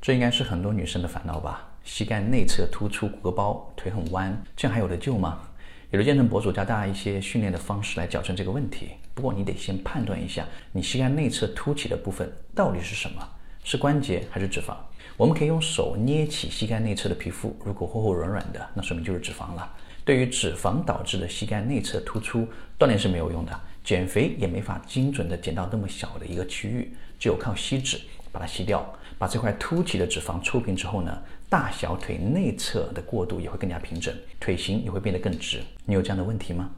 这应该是很多女生的烦恼吧？膝盖内侧突出，鼓个包，腿很弯，这样还有的救吗？有的健身博主教大家一些训练的方式来矫正这个问题。不过你得先判断一下，你膝盖内侧凸起的部分到底是什么？是关节还是脂肪？我们可以用手捏起膝盖内侧的皮肤，如果厚厚软软的，那说明就是脂肪了。对于脂肪导致的膝盖内侧突出，锻炼是没有用的，减肥也没法精准的减到那么小的一个区域，只有靠吸脂把它吸掉，把这块凸起的脂肪抽平之后呢？大小腿内侧的过渡也会更加平整，腿型也会变得更直。你有这样的问题吗？